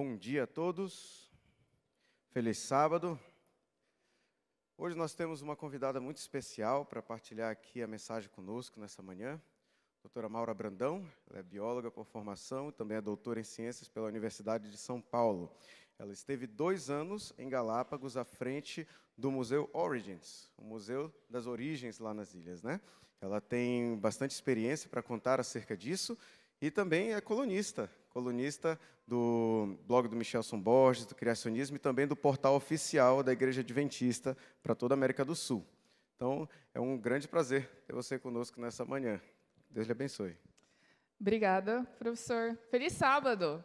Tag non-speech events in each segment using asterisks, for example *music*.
Bom dia a todos. Feliz sábado. Hoje nós temos uma convidada muito especial para partilhar aqui a mensagem conosco nessa manhã. Doutora Maura Brandão, ela é bióloga por formação e também é doutora em ciências pela Universidade de São Paulo. Ela esteve dois anos em Galápagos à frente do Museu Origins, o Museu das Origens lá nas ilhas, né? Ela tem bastante experiência para contar acerca disso e também é colunista, colunista do blog do Michelson Borges, do Criacionismo e também do portal oficial da Igreja Adventista para toda a América do Sul. Então, é um grande prazer ter você conosco nessa manhã. Deus lhe abençoe. Obrigada, professor. Feliz sábado!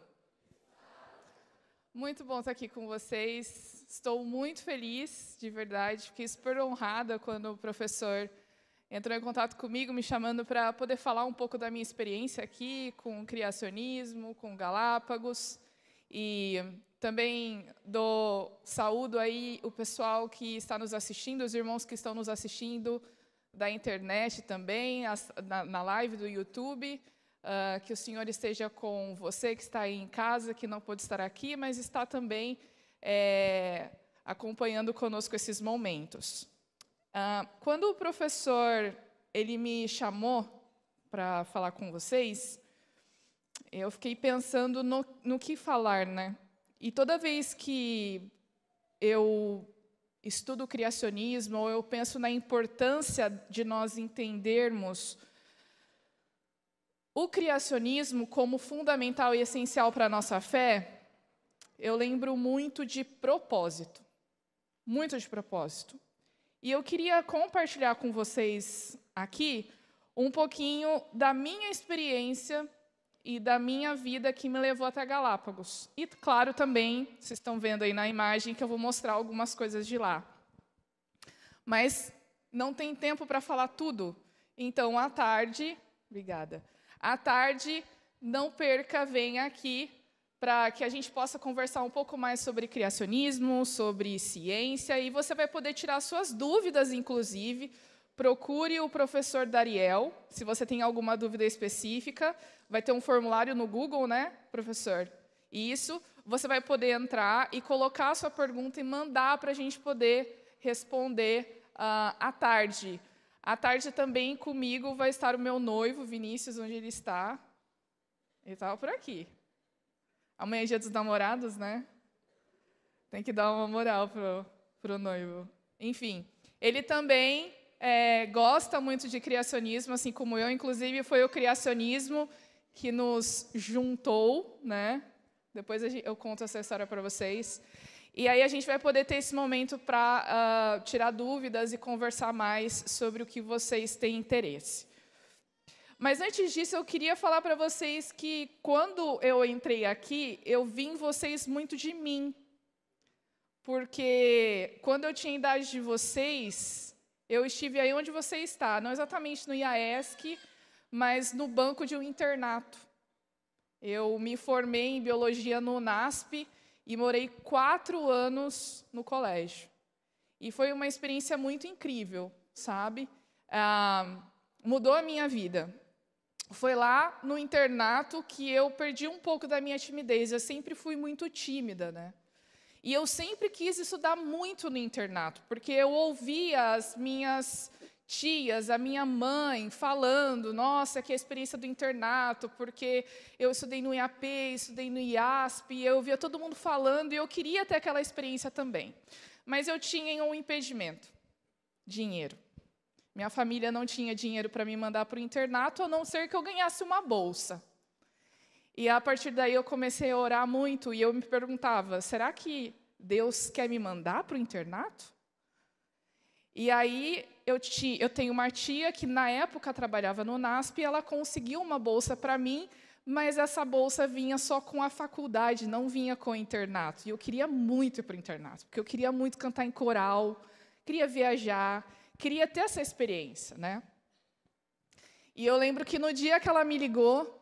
Muito bom estar aqui com vocês. Estou muito feliz, de verdade. Fiquei super honrada quando o professor entrou em contato comigo, me chamando para poder falar um pouco da minha experiência aqui com criacionismo, com Galápagos. E também dou saúdo aí o pessoal que está nos assistindo, os irmãos que estão nos assistindo da internet também, na, na live do YouTube. Uh, que o Senhor esteja com você que está aí em casa, que não pôde estar aqui, mas está também é, acompanhando conosco esses momentos. Uh, quando o professor ele me chamou para falar com vocês, eu fiquei pensando no, no que falar, né? E toda vez que eu estudo criacionismo ou eu penso na importância de nós entendermos o criacionismo como fundamental e essencial para a nossa fé, eu lembro muito de propósito. Muito de propósito. E eu queria compartilhar com vocês aqui um pouquinho da minha experiência e da minha vida que me levou até Galápagos. E, claro, também, vocês estão vendo aí na imagem que eu vou mostrar algumas coisas de lá. Mas não tem tempo para falar tudo. Então, à tarde, obrigada. À tarde, não perca, venha aqui para que a gente possa conversar um pouco mais sobre criacionismo, sobre ciência, e você vai poder tirar suas dúvidas, inclusive. Procure o professor Dariel, se você tem alguma dúvida específica. Vai ter um formulário no Google, né, professor? Isso, você vai poder entrar e colocar a sua pergunta e mandar para a gente poder responder uh, à tarde. À tarde também comigo vai estar o meu noivo, Vinícius, onde ele está. Ele estava por aqui. Amanhã é dia dos namorados, né? Tem que dar uma moral pro, pro noivo. Enfim, ele também é, gosta muito de criacionismo, assim como eu. Inclusive, foi o criacionismo que nos juntou, né? Depois eu conto essa história para vocês. E aí a gente vai poder ter esse momento para uh, ah, tirar dúvidas e conversar mais sobre o que vocês têm interesse. Mas antes disso, eu queria falar para vocês que quando eu entrei aqui, eu vi em vocês muito de mim. Porque quando eu tinha a idade de vocês, eu estive aí onde você está, não exatamente no IAESC, mas no banco de um internato. Eu me formei em biologia no NASP e morei quatro anos no colégio. E foi uma experiência muito incrível, sabe? Ah, mudou a minha vida. Foi lá no internato que eu perdi um pouco da minha timidez. Eu sempre fui muito tímida, né? E eu sempre quis estudar muito no internato, porque eu ouvia as minhas tias, a minha mãe falando, nossa, que a experiência do internato, porque eu estudei no IAP, estudei no IASP, eu via todo mundo falando e eu queria ter aquela experiência também. Mas eu tinha um impedimento: dinheiro. Minha família não tinha dinheiro para me mandar para o internato, a não ser que eu ganhasse uma bolsa. E a partir daí eu comecei a orar muito e eu me perguntava: será que Deus quer me mandar para o internato? E aí eu, ti, eu tenho uma tia que na época trabalhava no NASP e ela conseguiu uma bolsa para mim, mas essa bolsa vinha só com a faculdade, não vinha com o internato. E eu queria muito ir para o internato, porque eu queria muito cantar em coral, queria viajar, queria ter essa experiência, né? E eu lembro que no dia que ela me ligou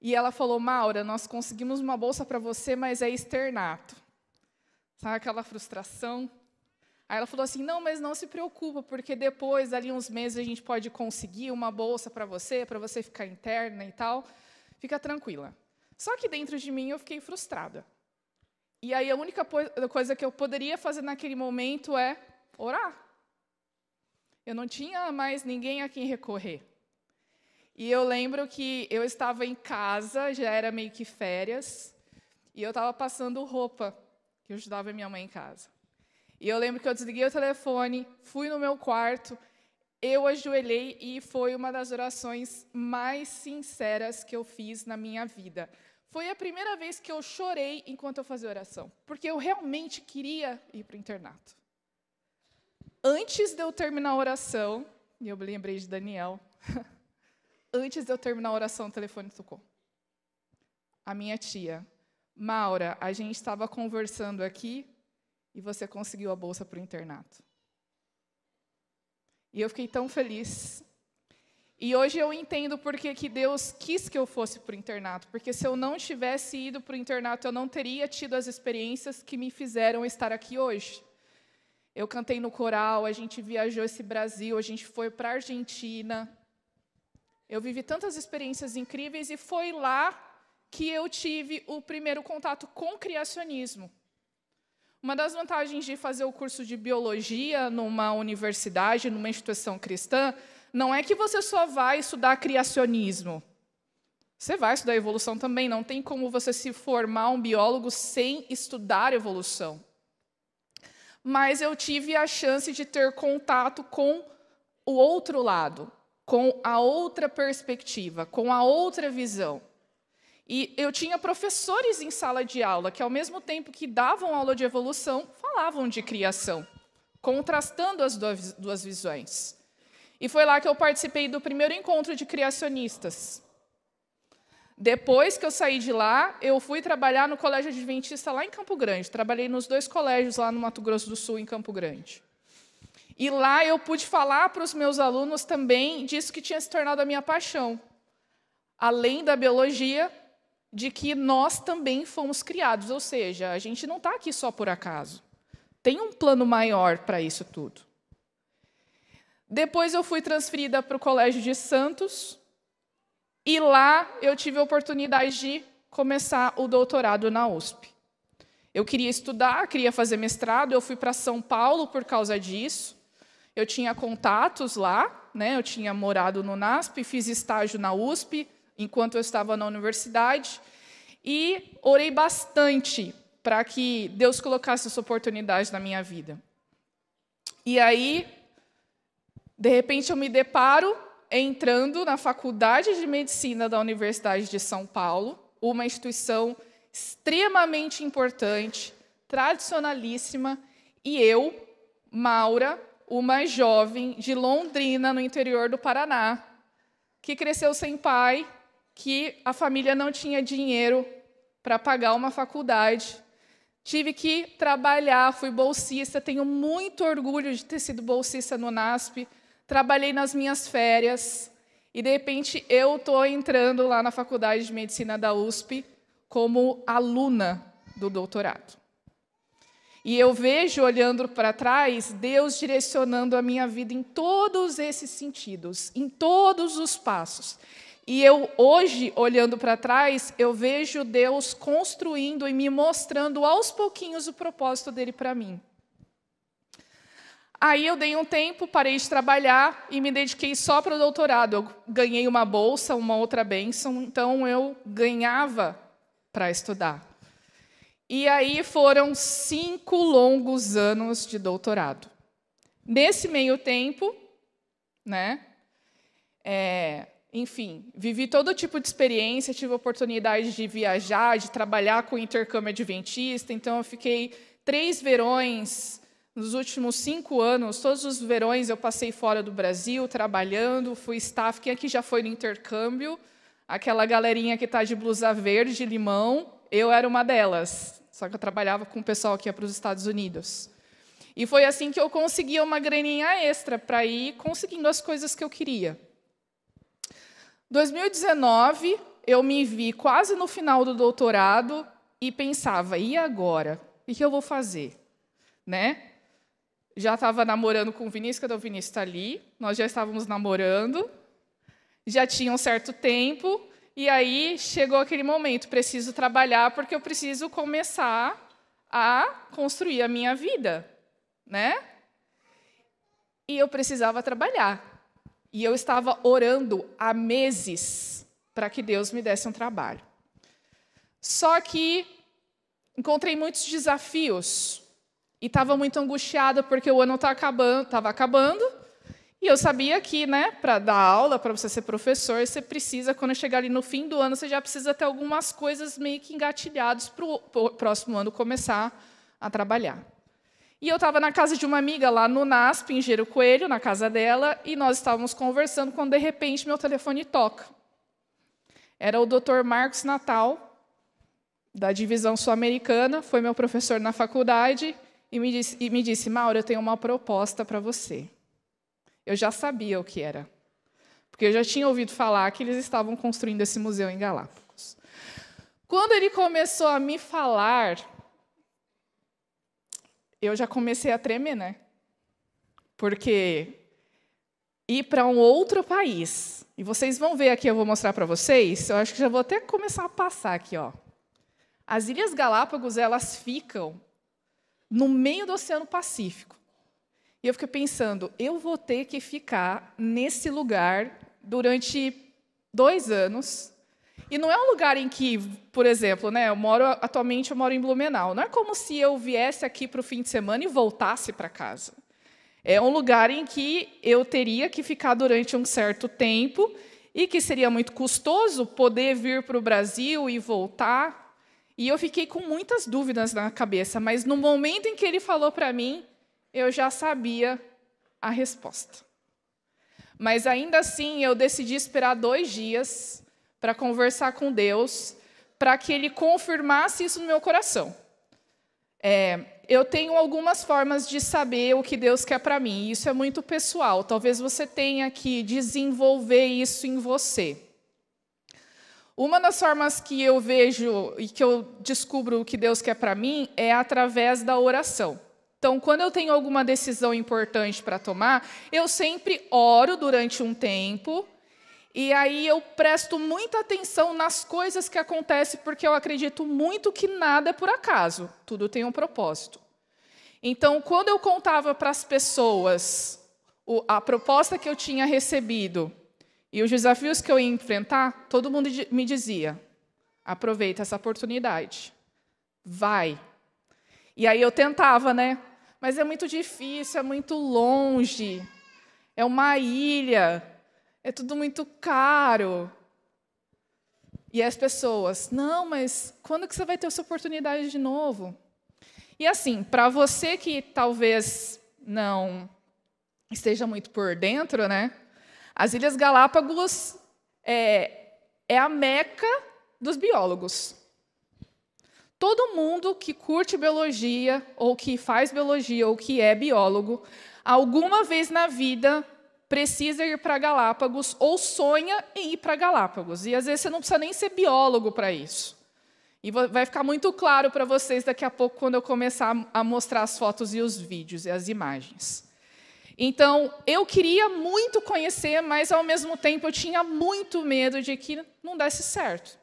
e ela falou: Maura, nós conseguimos uma bolsa para você, mas é externato. Sabe aquela frustração? Aí ela falou assim: não, mas não se preocupa, porque depois, ali uns meses, a gente pode conseguir uma bolsa para você, para você ficar interna e tal. Fica tranquila. Só que dentro de mim eu fiquei frustrada. E aí a única coisa que eu poderia fazer naquele momento é orar. Eu não tinha mais ninguém a quem recorrer. E eu lembro que eu estava em casa, já era meio que férias, e eu estava passando roupa, que eu ajudava minha mãe em casa. E eu lembro que eu desliguei o telefone, fui no meu quarto, eu ajoelhei e foi uma das orações mais sinceras que eu fiz na minha vida. Foi a primeira vez que eu chorei enquanto eu fazia oração, porque eu realmente queria ir para o internato. Antes de eu terminar a oração, e eu lembrei de Daniel, *laughs* antes de eu terminar a oração, o telefone tocou. A minha tia, Maura, a gente estava conversando aqui e você conseguiu a bolsa para o internato. E eu fiquei tão feliz e hoje eu entendo porque que Deus quis que eu fosse para o internato, porque se eu não tivesse ido para o internato, eu não teria tido as experiências que me fizeram estar aqui hoje. Eu cantei no coral, a gente viajou esse Brasil, a gente foi para a Argentina. Eu vivi tantas experiências incríveis e foi lá que eu tive o primeiro contato com criacionismo. Uma das vantagens de fazer o curso de biologia numa universidade, numa instituição cristã, não é que você só vai estudar criacionismo. Você vai estudar evolução também, não tem como você se formar um biólogo sem estudar evolução. Mas eu tive a chance de ter contato com o outro lado, com a outra perspectiva, com a outra visão. E eu tinha professores em sala de aula que, ao mesmo tempo que davam aula de evolução, falavam de criação, contrastando as duas visões. E foi lá que eu participei do primeiro encontro de criacionistas. Depois que eu saí de lá, eu fui trabalhar no Colégio Adventista lá em Campo Grande. Trabalhei nos dois colégios lá no Mato Grosso do Sul, em Campo Grande. E lá eu pude falar para os meus alunos também disso que tinha se tornado a minha paixão. Além da biologia, de que nós também fomos criados, ou seja, a gente não está aqui só por acaso. Tem um plano maior para isso tudo. Depois eu fui transferida para o Colégio de Santos e lá eu tive a oportunidade de começar o doutorado na USP. Eu queria estudar, queria fazer mestrado, eu fui para São Paulo por causa disso. Eu tinha contatos lá, né? eu tinha morado no NASP, fiz estágio na USP enquanto eu estava na universidade e orei bastante para que Deus colocasse essa oportunidade na minha vida. E aí de repente, eu me deparo entrando na Faculdade de Medicina da Universidade de São Paulo, uma instituição extremamente importante, tradicionalíssima, e eu, Maura, uma jovem de Londrina, no interior do Paraná, que cresceu sem pai, que a família não tinha dinheiro para pagar uma faculdade. Tive que trabalhar, fui bolsista, tenho muito orgulho de ter sido bolsista no NASP trabalhei nas minhas férias e de repente eu estou entrando lá na Faculdade de Medicina da USP como aluna do doutorado. E eu vejo, olhando para trás, Deus direcionando a minha vida em todos esses sentidos, em todos os passos. E eu, hoje, olhando para trás, eu vejo Deus construindo e me mostrando aos pouquinhos o propósito dele para mim. Aí eu dei um tempo, parei de trabalhar e me dediquei só para o doutorado. Eu ganhei uma bolsa, uma outra bênção, então eu ganhava para estudar. E aí foram cinco longos anos de doutorado. Nesse meio tempo, né, é, enfim, vivi todo tipo de experiência, tive a oportunidade de viajar, de trabalhar com intercâmbio adventista, então eu fiquei três verões nos últimos cinco anos, todos os verões eu passei fora do Brasil, trabalhando, fui staff. Quem aqui já foi no intercâmbio? Aquela galerinha que está de blusa verde, limão, eu era uma delas. Só que eu trabalhava com o pessoal que ia para os Estados Unidos. E foi assim que eu conseguia uma graninha extra para ir conseguindo as coisas que eu queria. 2019, eu me vi quase no final do doutorado e pensava, e agora? O que eu vou fazer? Né? Já estava namorando com o Vinícius, cadê o Vinícius? Está ali. Nós já estávamos namorando, já tinha um certo tempo, e aí chegou aquele momento: preciso trabalhar porque eu preciso começar a construir a minha vida, né? E eu precisava trabalhar. E eu estava orando há meses para que Deus me desse um trabalho. Só que encontrei muitos desafios e estava muito angustiada porque o ano estava tá acabando, estava acabando. E eu sabia que, né, para dar aula, para você ser professor, você precisa, quando chegar ali no fim do ano, você já precisa ter algumas coisas meio que engatilhadas para o próximo ano começar a trabalhar. E eu estava na casa de uma amiga lá no NASP, em Gero Coelho, na casa dela, e nós estávamos conversando quando, de repente, meu telefone toca. Era o Dr. Marcos Natal, da divisão sul-americana, foi meu professor na faculdade, e me disse, e me disse Mauro, eu tenho uma proposta para você. Eu já sabia o que era, porque eu já tinha ouvido falar que eles estavam construindo esse museu em Galápagos. Quando ele começou a me falar, eu já comecei a tremer, né? Porque ir para um outro país, e vocês vão ver aqui, eu vou mostrar para vocês, eu acho que já vou até começar a passar aqui, ó. As Ilhas Galápagos, elas ficam no meio do Oceano Pacífico. E eu fiquei pensando, eu vou ter que ficar nesse lugar durante dois anos. E não é um lugar em que, por exemplo, né, eu moro atualmente eu moro em Blumenau. Não é como se eu viesse aqui para o fim de semana e voltasse para casa. É um lugar em que eu teria que ficar durante um certo tempo e que seria muito custoso poder vir para o Brasil e voltar. E eu fiquei com muitas dúvidas na cabeça, mas no momento em que ele falou para mim, eu já sabia a resposta. Mas ainda assim, eu decidi esperar dois dias para conversar com Deus, para que Ele confirmasse isso no meu coração. É, eu tenho algumas formas de saber o que Deus quer para mim, isso é muito pessoal. Talvez você tenha que desenvolver isso em você. Uma das formas que eu vejo e que eu descubro o que Deus quer para mim é através da oração. Então, quando eu tenho alguma decisão importante para tomar, eu sempre oro durante um tempo e aí eu presto muita atenção nas coisas que acontecem, porque eu acredito muito que nada é por acaso, tudo tem um propósito. Então, quando eu contava para as pessoas a proposta que eu tinha recebido e os desafios que eu ia enfrentar, todo mundo me dizia: aproveita essa oportunidade, vai. E aí eu tentava, né? Mas é muito difícil, é muito longe, é uma ilha, é tudo muito caro. E as pessoas, não, mas quando que você vai ter essa oportunidade de novo? E assim, para você que talvez não esteja muito por dentro, né? As Ilhas Galápagos é, é a meca dos biólogos. Todo mundo que curte biologia, ou que faz biologia, ou que é biólogo, alguma vez na vida precisa ir para Galápagos ou sonha em ir para Galápagos. E às vezes você não precisa nem ser biólogo para isso. E vai ficar muito claro para vocês daqui a pouco, quando eu começar a mostrar as fotos e os vídeos e as imagens. Então, eu queria muito conhecer, mas ao mesmo tempo eu tinha muito medo de que não desse certo.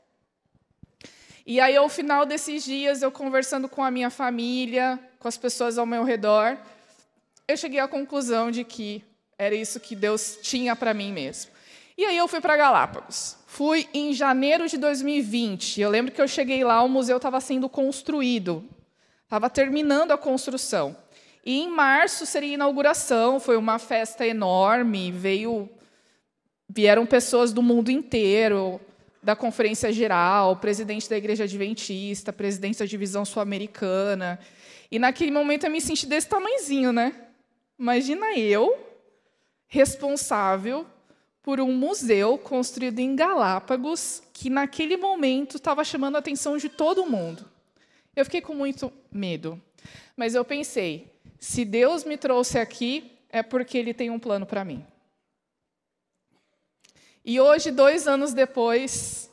E aí, ao final desses dias, eu conversando com a minha família, com as pessoas ao meu redor, eu cheguei à conclusão de que era isso que Deus tinha para mim mesmo. E aí eu fui para Galápagos. Fui em janeiro de 2020. Eu lembro que eu cheguei lá, o museu estava sendo construído, estava terminando a construção. E em março seria a inauguração, foi uma festa enorme, veio vieram pessoas do mundo inteiro, da Conferência Geral, presidente da Igreja Adventista, presidente da Divisão Sul-Americana. E naquele momento eu me senti desse tamanhozinho, né? Imagina eu, responsável por um museu construído em Galápagos, que naquele momento estava chamando a atenção de todo mundo. Eu fiquei com muito medo. Mas eu pensei, se Deus me trouxe aqui, é porque Ele tem um plano para mim. E hoje, dois anos depois,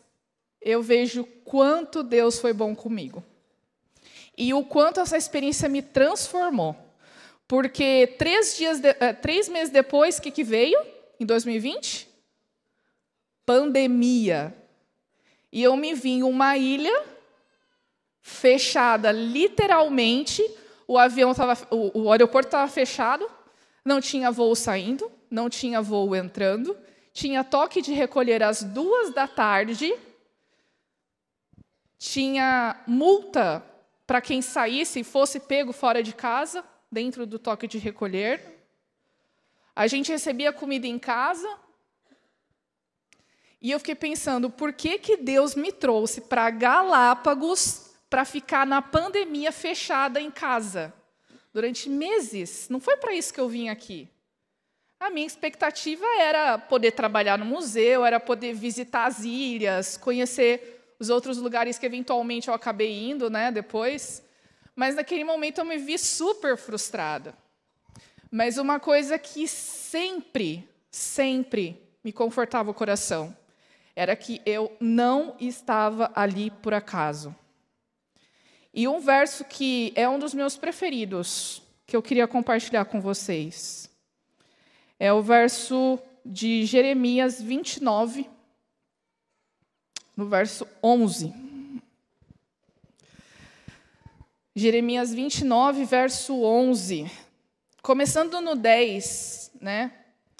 eu vejo quanto Deus foi bom comigo. E o quanto essa experiência me transformou. Porque três, dias de, uh, três meses depois, o que, que veio? Em 2020? Pandemia. E eu me vi em uma ilha fechada, literalmente. O avião tava, o, o aeroporto estava fechado, não tinha voo saindo, não tinha voo entrando, tinha toque de recolher às duas da tarde, tinha multa para quem saísse e fosse pego fora de casa, dentro do toque de recolher. A gente recebia comida em casa. E eu fiquei pensando, por que, que Deus me trouxe para Galápagos para ficar na pandemia fechada em casa? Durante meses. Não foi para isso que eu vim aqui. A minha expectativa era poder trabalhar no museu, era poder visitar as ilhas, conhecer os outros lugares que eventualmente eu acabei indo, né, depois. Mas naquele momento eu me vi super frustrada. Mas uma coisa que sempre, sempre me confortava o coração era que eu não estava ali por acaso. E um verso que é um dos meus preferidos, que eu queria compartilhar com vocês, é o verso de Jeremias 29, no verso 11. Jeremias 29, verso 11. Começando no 10, né?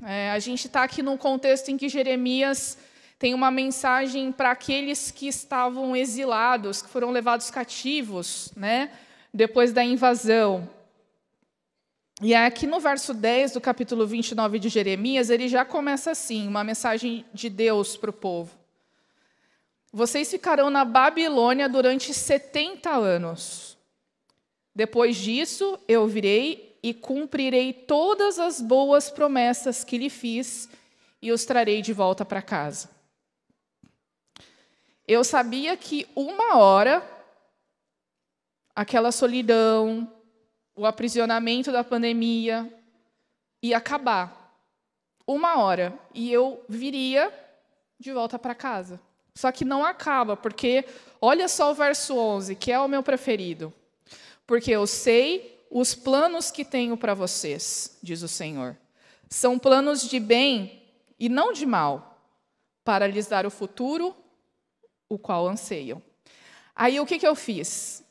É, a gente está aqui num contexto em que Jeremias tem uma mensagem para aqueles que estavam exilados, que foram levados cativos, né? Depois da invasão. E aqui no verso 10 do capítulo 29 de Jeremias, ele já começa assim, uma mensagem de Deus para o povo. Vocês ficarão na Babilônia durante 70 anos. Depois disso, eu virei e cumprirei todas as boas promessas que lhe fiz e os trarei de volta para casa. Eu sabia que uma hora aquela solidão, o aprisionamento da pandemia ia acabar. Uma hora e eu viria de volta para casa. Só que não acaba, porque olha só o verso 11, que é o meu preferido. Porque eu sei os planos que tenho para vocês, diz o Senhor, são planos de bem e não de mal, para lhes dar o futuro, o qual anseiam. Aí o que, que eu fiz?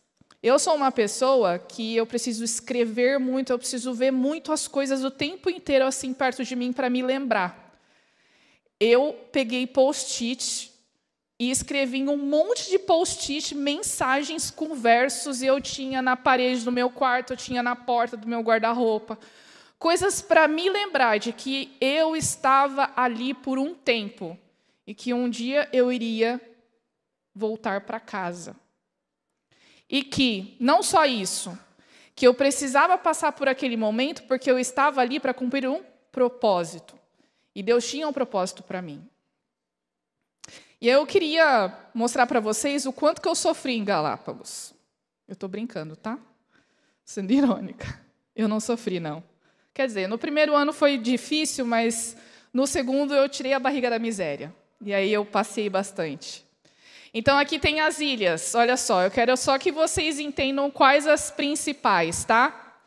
Eu sou uma pessoa que eu preciso escrever muito, eu preciso ver muito as coisas o tempo inteiro assim perto de mim para me lembrar. Eu peguei post-it e escrevi um monte de post-it, mensagens com versos, e eu tinha na parede do meu quarto, eu tinha na porta do meu guarda-roupa. Coisas para me lembrar de que eu estava ali por um tempo e que um dia eu iria voltar para casa. E que, não só isso, que eu precisava passar por aquele momento porque eu estava ali para cumprir um propósito. E Deus tinha um propósito para mim. E eu queria mostrar para vocês o quanto que eu sofri em Galápagos. Eu estou brincando, tá? Sendo *laughs* irônica. Eu não sofri, não. Quer dizer, no primeiro ano foi difícil, mas no segundo eu tirei a barriga da miséria. E aí eu passei bastante. Então aqui tem as ilhas. Olha só, eu quero só que vocês entendam quais as principais, tá?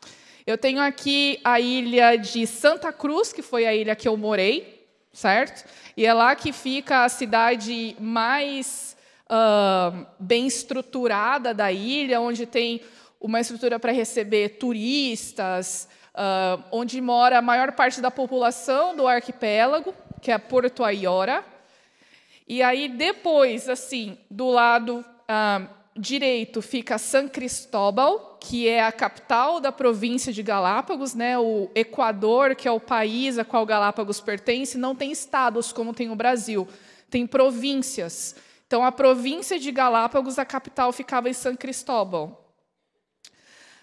Eu tenho aqui a ilha de Santa Cruz, que foi a ilha que eu morei, certo? E é lá que fica a cidade mais uh, bem estruturada da ilha, onde tem uma estrutura para receber turistas, uh, onde mora a maior parte da população do arquipélago, que é Porto Ayora. E aí depois, assim, do lado uh, direito fica San Cristóbal, que é a capital da província de Galápagos, né? O Equador, que é o país a qual Galápagos pertence, não tem estados como tem o Brasil, tem províncias. Então, a província de Galápagos, a capital ficava em San Cristóbal.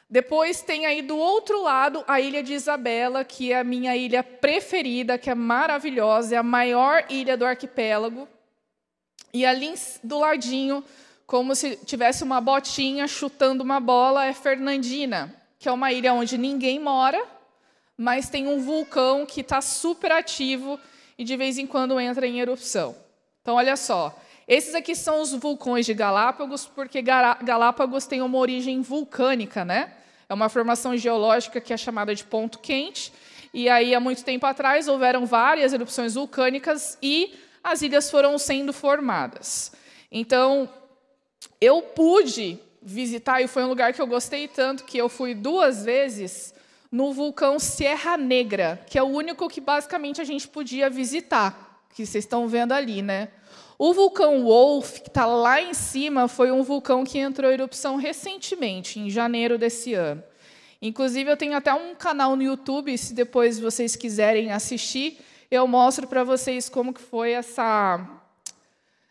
Depois tem aí do outro lado a ilha de Isabela, que é a minha ilha preferida, que é maravilhosa, é a maior ilha do arquipélago. E ali do ladinho como se tivesse uma botinha chutando uma bola, é Fernandina, que é uma ilha onde ninguém mora, mas tem um vulcão que está super ativo e de vez em quando entra em erupção. Então, olha só, esses aqui são os vulcões de Galápagos, porque Galápagos tem uma origem vulcânica, né? É uma formação geológica que é chamada de ponto quente. E aí, há muito tempo atrás, houveram várias erupções vulcânicas e as ilhas foram sendo formadas. Então, eu pude visitar e foi um lugar que eu gostei tanto que eu fui duas vezes no vulcão Serra Negra, que é o único que basicamente a gente podia visitar, que vocês estão vendo ali, né? O vulcão Wolf, que está lá em cima, foi um vulcão que entrou em erupção recentemente, em janeiro desse ano. Inclusive, eu tenho até um canal no YouTube, se depois vocês quiserem assistir, eu mostro para vocês como que foi essa,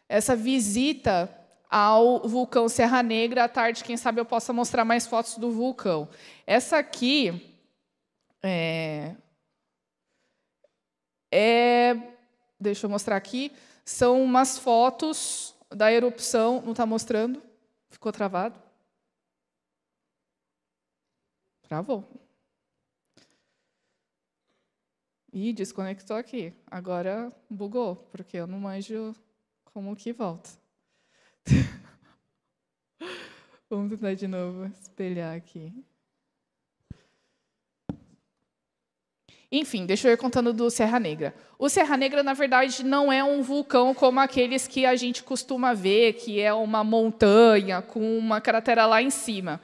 essa visita ao vulcão Serra Negra. À tarde, quem sabe eu possa mostrar mais fotos do vulcão. Essa aqui é, é deixa eu mostrar aqui, são umas fotos da erupção. Não está mostrando? Ficou travado? Travou. Ih, desconectou aqui. Agora bugou, porque eu não manjo como que volta. *laughs* Vamos tentar de novo espelhar aqui. Enfim, deixa eu ir contando do Serra Negra. O Serra Negra, na verdade, não é um vulcão como aqueles que a gente costuma ver, que é uma montanha com uma cratera lá em cima.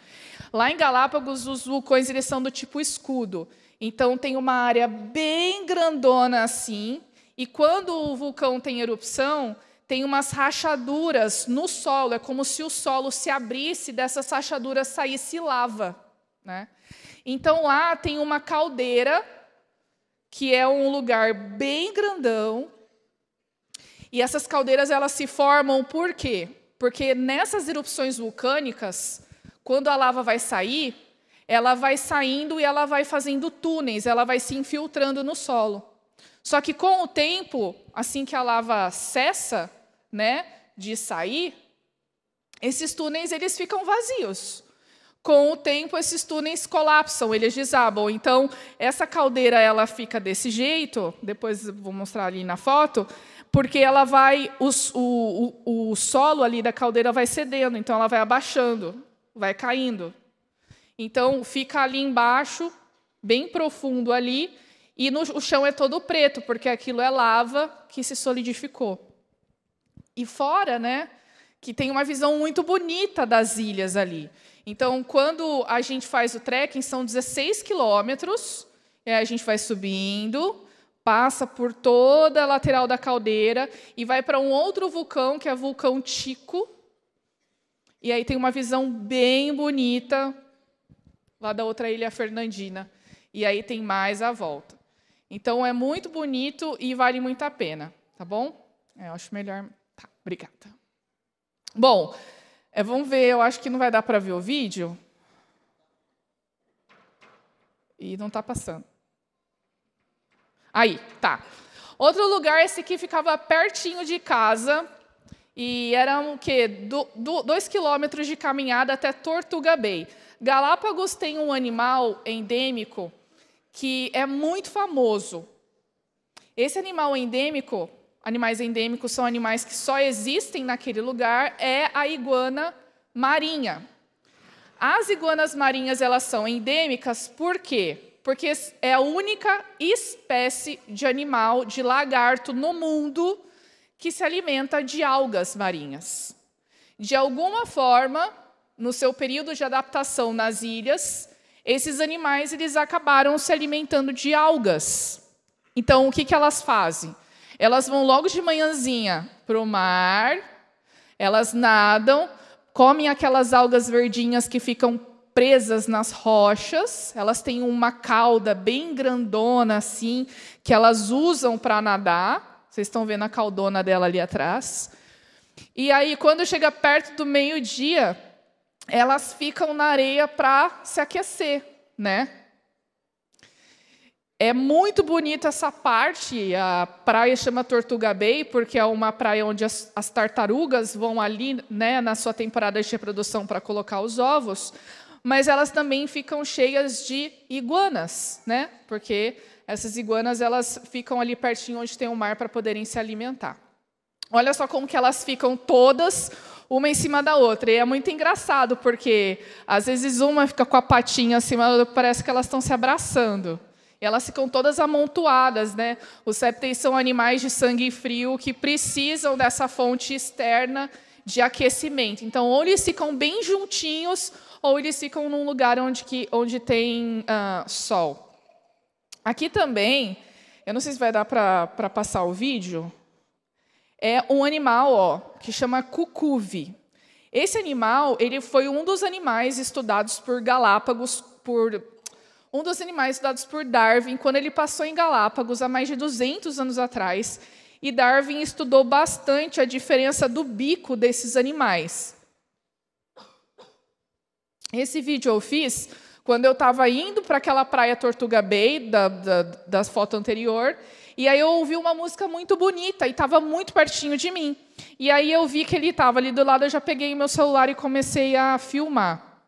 Lá em Galápagos, os vulcões eles são do tipo escudo. Então, tem uma área bem grandona assim, e quando o vulcão tem erupção, tem umas rachaduras no solo. É como se o solo se abrisse dessas rachaduras saísse lava. Né? Então, lá tem uma caldeira que é um lugar bem grandão. E essas caldeiras elas se formam por quê? Porque nessas erupções vulcânicas, quando a lava vai sair, ela vai saindo e ela vai fazendo túneis, ela vai se infiltrando no solo. Só que com o tempo, assim que a lava cessa, né, de sair, esses túneis eles ficam vazios com o tempo esses túneis colapsam, eles desabam. Então, essa caldeira ela fica desse jeito, depois vou mostrar ali na foto, porque ela vai, os, o, o, o solo ali da caldeira vai cedendo, então ela vai abaixando, vai caindo. Então, fica ali embaixo, bem profundo ali, e no, o chão é todo preto, porque aquilo é lava que se solidificou. E fora, né, que tem uma visão muito bonita das ilhas ali. Então, quando a gente faz o trekking, são 16 quilômetros, a gente vai subindo, passa por toda a lateral da caldeira e vai para um outro vulcão, que é o vulcão Tico. E aí tem uma visão bem bonita lá da outra ilha Fernandina. E aí tem mais à volta. Então é muito bonito e vale muito a pena, tá bom? Eu acho melhor. Tá, obrigada. Bom, é, vamos ver, eu acho que não vai dar para ver o vídeo. E não está passando. Aí, tá. Outro lugar, esse aqui ficava pertinho de casa. E era o quê? Do, do, dois quilômetros de caminhada até Tortuga Bay. Galápagos tem um animal endêmico que é muito famoso. Esse animal endêmico animais endêmicos são animais que só existem naquele lugar, é a iguana marinha. As iguanas marinhas elas são endêmicas por quê? Porque é a única espécie de animal, de lagarto no mundo que se alimenta de algas marinhas. De alguma forma, no seu período de adaptação nas ilhas, esses animais eles acabaram se alimentando de algas. Então, o que, que elas fazem? Elas vão logo de manhãzinha para o mar, elas nadam, comem aquelas algas verdinhas que ficam presas nas rochas, elas têm uma cauda bem grandona assim, que elas usam para nadar. Vocês estão vendo a caudona dela ali atrás. E aí, quando chega perto do meio-dia, elas ficam na areia para se aquecer, né? É muito bonita essa parte. A praia chama Tortuga Bay, porque é uma praia onde as, as tartarugas vão ali né, na sua temporada de reprodução para colocar os ovos, mas elas também ficam cheias de iguanas, né? porque essas iguanas elas ficam ali pertinho onde tem o mar para poderem se alimentar. Olha só como que elas ficam todas uma em cima da outra. E é muito engraçado, porque às vezes uma fica com a patinha acima da outra, parece que elas estão se abraçando. E elas ficam todas amontoadas, né? Os répteis são animais de sangue frio que precisam dessa fonte externa de aquecimento. Então, ou eles ficam bem juntinhos, ou eles ficam num lugar onde, que, onde tem uh, sol. Aqui também, eu não sei se vai dar para passar o vídeo, é um animal ó, que chama cucuve. Esse animal ele foi um dos animais estudados por Galápagos, por um dos animais estudados por Darwin quando ele passou em Galápagos há mais de 200 anos atrás. E Darwin estudou bastante a diferença do bico desses animais. Esse vídeo eu fiz quando eu estava indo para aquela praia Tortuga Bay, da, da, da foto anterior, e aí eu ouvi uma música muito bonita e estava muito pertinho de mim. E aí eu vi que ele estava ali do lado, eu já peguei meu celular e comecei a filmar.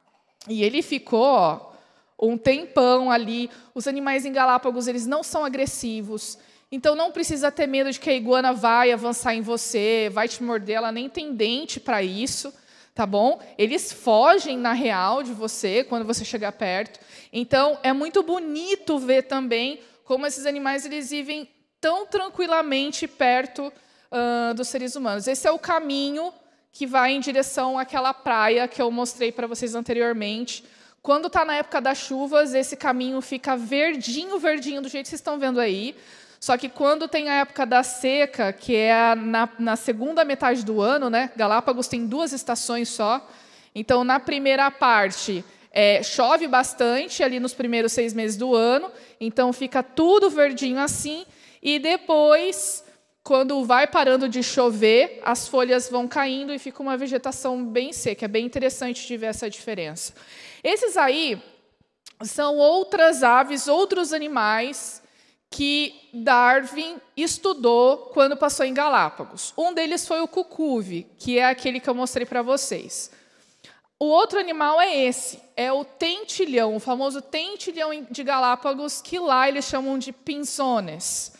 E ele ficou ó, um tempão ali. Os animais em Galápagos eles não são agressivos. Então não precisa ter medo de que a iguana vai avançar em você, vai te morder, ela nem tem dente para isso tá bom? Eles fogem na real de você quando você chegar perto. Então é muito bonito ver também como esses animais eles vivem tão tranquilamente perto uh, dos seres humanos. Esse é o caminho que vai em direção àquela praia que eu mostrei para vocês anteriormente. Quando está na época das chuvas, esse caminho fica verdinho, verdinho, do jeito que vocês estão vendo aí. Só que quando tem a época da seca, que é na, na segunda metade do ano, né? Galápagos tem duas estações só. Então, na primeira parte, é, chove bastante ali nos primeiros seis meses do ano, então fica tudo verdinho assim. E depois, quando vai parando de chover, as folhas vão caindo e fica uma vegetação bem seca. É bem interessante de ver essa diferença. Esses aí são outras aves, outros animais que Darwin estudou quando passou em Galápagos. Um deles foi o cucuve, que é aquele que eu mostrei para vocês. O outro animal é esse, é o tentilhão, o famoso tentilhão de Galápagos, que lá eles chamam de pinzones.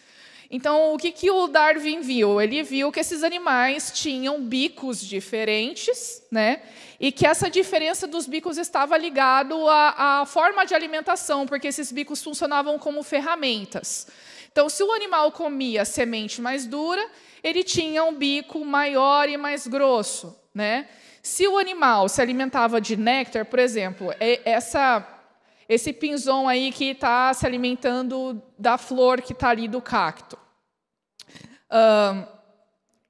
Então, o que, que o Darwin viu? Ele viu que esses animais tinham bicos diferentes, né? e que essa diferença dos bicos estava ligado à, à forma de alimentação, porque esses bicos funcionavam como ferramentas. Então, se o animal comia semente mais dura, ele tinha um bico maior e mais grosso. Né? Se o animal se alimentava de néctar, por exemplo, é essa esse pinzão aí que está se alimentando da flor que está ali do cacto.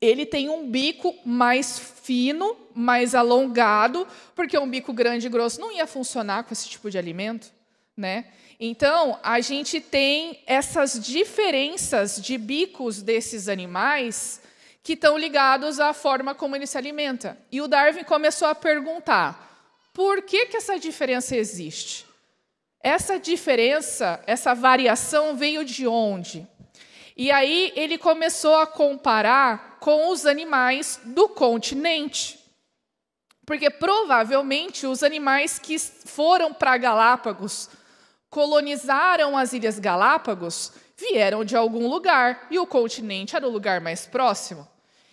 ele tem um bico mais fino, mais alongado, porque um bico grande e grosso não ia funcionar com esse tipo de alimento. Né? Então, a gente tem essas diferenças de bicos desses animais que estão ligados à forma como ele se alimenta. E o Darwin começou a perguntar: por que, que essa diferença existe? Essa diferença, essa variação veio de onde? E aí ele começou a comparar com os animais do continente. Porque provavelmente os animais que foram para Galápagos, colonizaram as Ilhas Galápagos, vieram de algum lugar e o continente era o lugar mais próximo.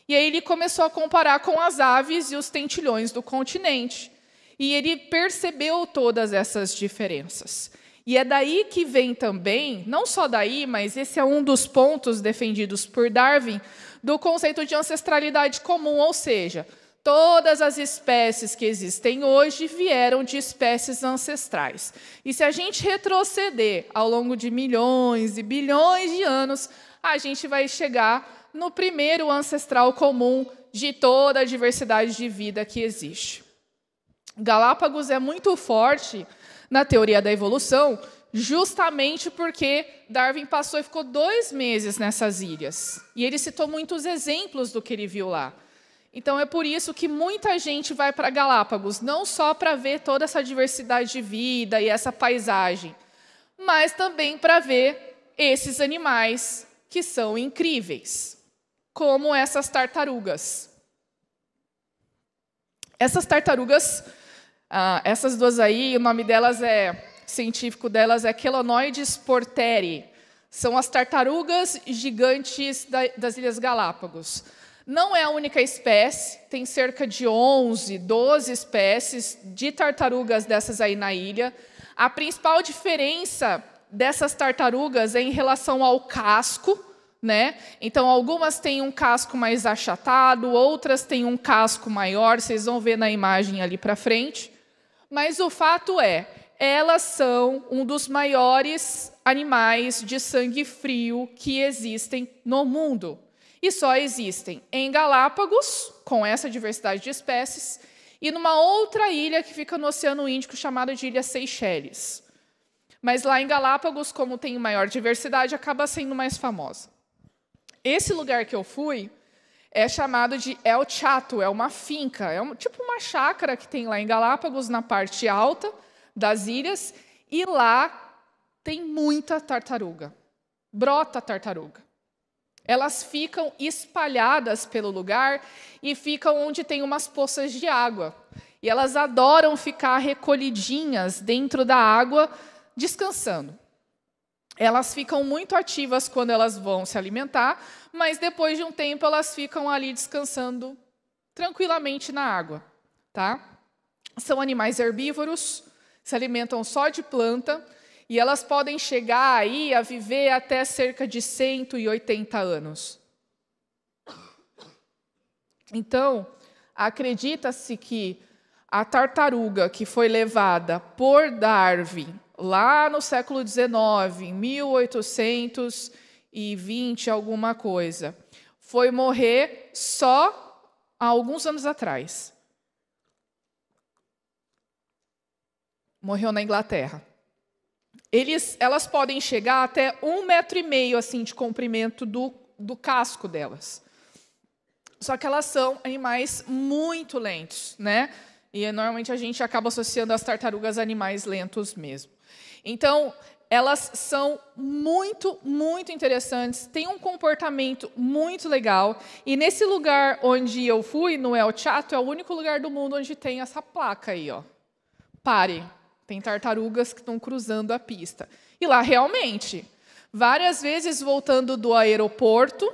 E aí ele começou a comparar com as aves e os tentilhões do continente. E ele percebeu todas essas diferenças. E é daí que vem também, não só daí, mas esse é um dos pontos defendidos por Darwin, do conceito de ancestralidade comum, ou seja, todas as espécies que existem hoje vieram de espécies ancestrais. E se a gente retroceder ao longo de milhões e bilhões de anos, a gente vai chegar no primeiro ancestral comum de toda a diversidade de vida que existe. Galápagos é muito forte na teoria da evolução, justamente porque Darwin passou e ficou dois meses nessas ilhas. E ele citou muitos exemplos do que ele viu lá. Então é por isso que muita gente vai para Galápagos, não só para ver toda essa diversidade de vida e essa paisagem, mas também para ver esses animais que são incríveis, como essas tartarugas. Essas tartarugas ah, essas duas aí, o nome delas é científico delas é Chelonoides porteri. São as tartarugas gigantes da, das Ilhas Galápagos. Não é a única espécie, tem cerca de 11, 12 espécies de tartarugas dessas aí na ilha. A principal diferença dessas tartarugas é em relação ao casco, né? Então, algumas têm um casco mais achatado, outras têm um casco maior, vocês vão ver na imagem ali para frente. Mas o fato é, elas são um dos maiores animais de sangue frio que existem no mundo. E só existem em Galápagos, com essa diversidade de espécies, e numa outra ilha que fica no Oceano Índico, chamada de Ilha Seychelles. Mas lá em Galápagos, como tem maior diversidade, acaba sendo mais famosa. Esse lugar que eu fui é chamado de El Chato, é uma finca, é um, tipo uma chácara que tem lá em Galápagos, na parte alta das ilhas, e lá tem muita tartaruga. Brota tartaruga. Elas ficam espalhadas pelo lugar e ficam onde tem umas poças de água. E elas adoram ficar recolhidinhas dentro da água, descansando. Elas ficam muito ativas quando elas vão se alimentar, mas depois de um tempo elas ficam ali descansando tranquilamente na água, tá? São animais herbívoros, se alimentam só de planta e elas podem chegar aí a viver até cerca de 180 anos. Então, acredita-se que a tartaruga que foi levada por Darwin lá no século XIX, em 1820 alguma coisa, foi morrer só há alguns anos atrás. Morreu na Inglaterra. Eles, elas podem chegar até um metro e meio assim de comprimento do, do casco delas. Só que elas são animais muito lentos, né? E normalmente a gente acaba associando as tartarugas a animais lentos mesmo. Então, elas são muito, muito interessantes, têm um comportamento muito legal. E nesse lugar onde eu fui, no El Chato, é o único lugar do mundo onde tem essa placa aí, ó. Pare. Tem tartarugas que estão cruzando a pista. E lá, realmente, várias vezes voltando do aeroporto,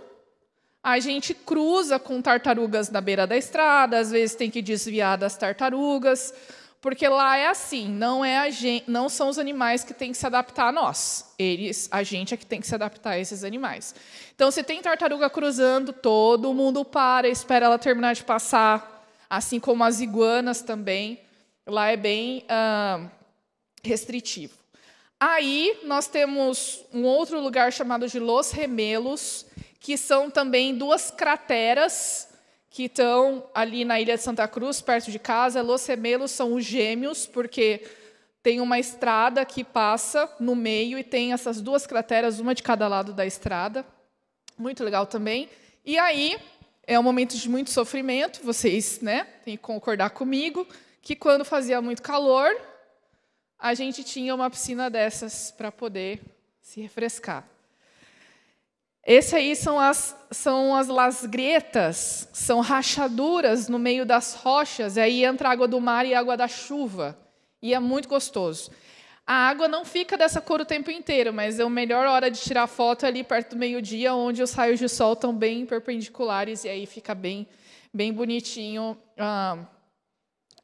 a gente cruza com tartarugas na beira da estrada, às vezes tem que desviar das tartarugas, porque lá é assim, não é a gente, não são os animais que têm que se adaptar a nós. Eles, a gente é que tem que se adaptar a esses animais. Então, se tem tartaruga cruzando, todo mundo para, espera ela terminar de passar, assim como as iguanas também. Lá é bem ah, restritivo. Aí nós temos um outro lugar chamado de Los Remelos, que são também duas crateras que estão ali na ilha de Santa Cruz, perto de casa. Los Remelos são os gêmeos, porque tem uma estrada que passa no meio e tem essas duas crateras, uma de cada lado da estrada. Muito legal também. E aí é um momento de muito sofrimento, vocês né, têm que concordar comigo, que quando fazia muito calor, a gente tinha uma piscina dessas para poder se refrescar. Esse aí são as, são as lasgretas, são rachaduras no meio das rochas, e aí entra água do mar e água da chuva, e é muito gostoso. A água não fica dessa cor o tempo inteiro, mas é a melhor hora de tirar foto é ali perto do meio-dia, onde os raios de sol estão bem perpendiculares, e aí fica bem, bem bonitinho ah,